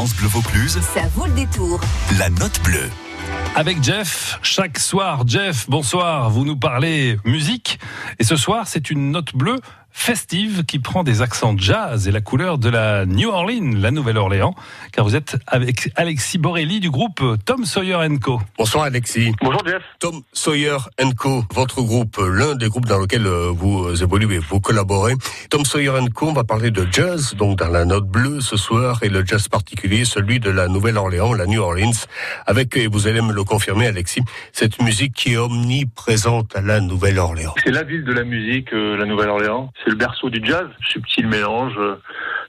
France Bleu Vaucluse. Ça vaut le détour. La note bleue. Avec Jeff, chaque soir, Jeff, bonsoir, vous nous parlez musique. Et ce soir, c'est une note bleue festive qui prend des accents jazz et la couleur de la New Orleans, la Nouvelle-Orléans, car vous êtes avec Alexis Borelli du groupe Tom Sawyer Co. Bonsoir Alexis. Bonjour Jeff. Tom Sawyer Co, votre groupe, l'un des groupes dans lesquels euh, vous évoluez, vous collaborez. Tom Sawyer Co, on va parler de jazz, donc dans la note bleue ce soir, et le jazz particulier, celui de la Nouvelle-Orléans, la New Orleans, avec, et vous allez me le confirmer Alexis, cette musique qui est omniprésente à la Nouvelle-Orléans. C'est la ville de la musique, euh, la Nouvelle-Orléans. C'est le berceau du jazz, subtil mélange euh,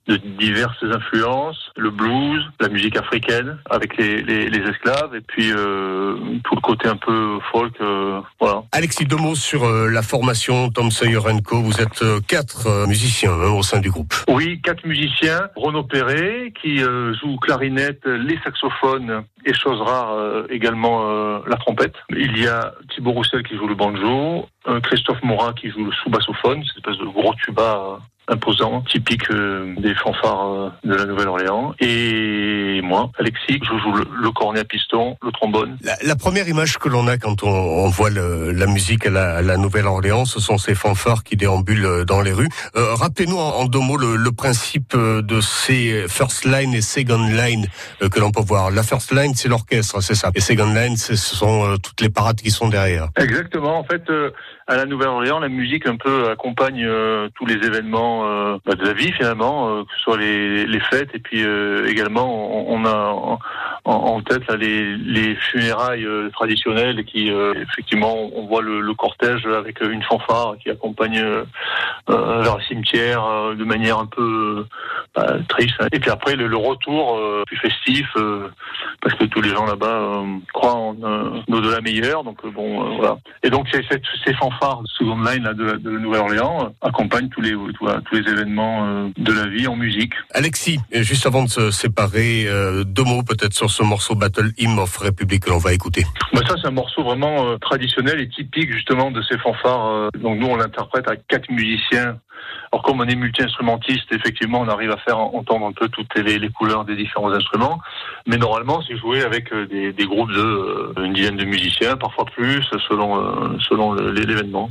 de diverses influences, le blues, la musique africaine avec les, les, les esclaves et puis euh, tout le côté un peu folk. Euh, voilà. Alexis, deux mots sur euh, la formation Tom Sawyer Co. Vous êtes euh, quatre euh, musiciens hein, au sein du groupe. Oui, quatre musiciens. Renaud Perret qui euh, joue clarinette, les saxophones et chose rare euh, également euh, la trompette. Il y a Thibaut Roussel qui joue le banjo, Christophe Morin qui joue le sous-bassophone, cette espèce de gros tuba imposant, typique euh, des fanfares euh, de la Nouvelle-Orléans. Et moi, Alexis, je joue le, le cornet à piston, le trombone. La, la première image que l'on a quand on, on voit le- la musique à la, Nouvelle-Orléans, ce sont ces fanfares qui déambulent euh, dans les rues. Euh, Rappelez-nous en, en deux mots le, le principe de ces first line et second line que l'on peut voir. La first line, c'est l'orchestre, c'est ça. Et second line, ce sont toutes les parades qui sont derrière. Exactement. En fait, à la Nouvelle-Orléans, la musique un peu accompagne tous les événements euh, bah, de la vie finalement, euh, que ce soit les, les fêtes et puis euh, également on, on a en, tête les, les funérailles euh, traditionnelles qui euh, effectivement on voit le, cortège avec une fanfare qui accompagne euh, euh, vers le cimetière de manière un peu bah, triste. Et puis après le, retour plus festif parce que tous les gens là-bas croient en un au-delà meilleur. Donc bon, voilà. Et donc ces, fanfares de seconde line de, de Nouvelle-Orléans accompagnent tous les tous, les événements de la vie en musique. Alexis, juste avant de se séparer, deux mots peut-être sur ce morceau Battle Hymn of Republic que l'on va écouter. Bah ça c'est un morceau vraiment euh, traditionnel et typique justement de ces fanfares. euh. donc nous on l'interprète à quatre musiciens. Alors comme on est multi-instrumentiste, effectivement on arrive à faire entendre un peu toutes les, couleurs des différents instruments. Mais normalement c'est joué avec euh, des, des groupes de une dizaine de musiciens, parfois plus selon selon l'événement.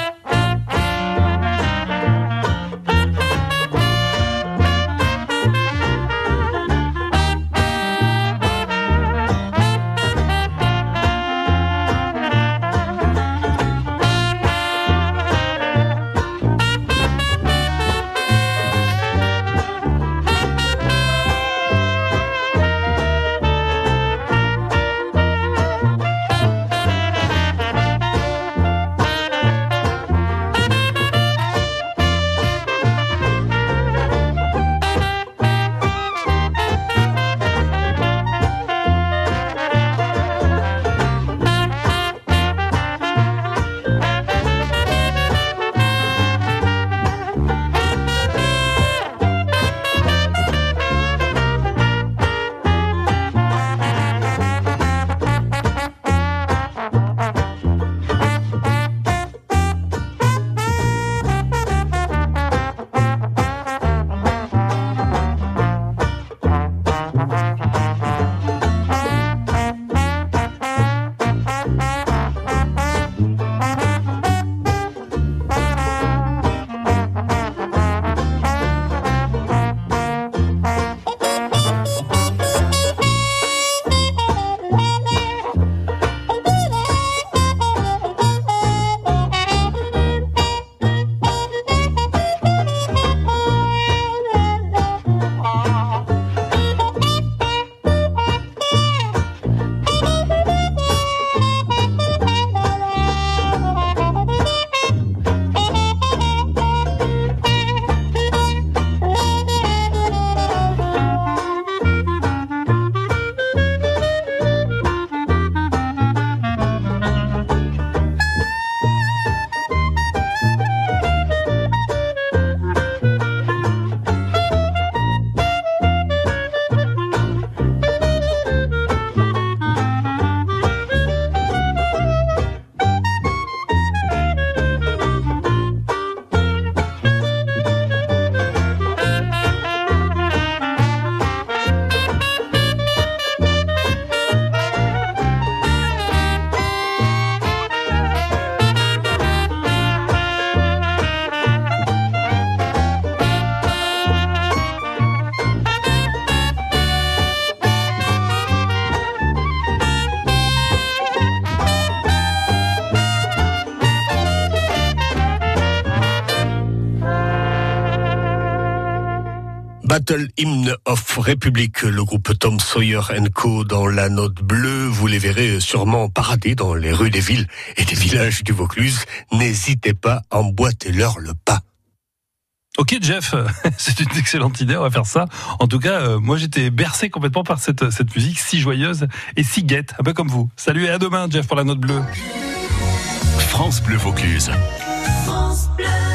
Battle Hymn of Republic, le groupe Tom Sawyer Co dans la note bleue. Vous les verrez sûrement parader dans les rues des villes et des villages du Vaucluse. N'hésitez pas à emboîter leur le pas. Ok Jeff, c'est une excellente idée, on va faire ça. En tout cas, euh, moi j'étais bercé complètement par cette, cette musique si joyeuse et si guette, un peu comme vous. Salut et à demain Jeff pour la note bleue. France Bleu Vaucluse. France Bleu.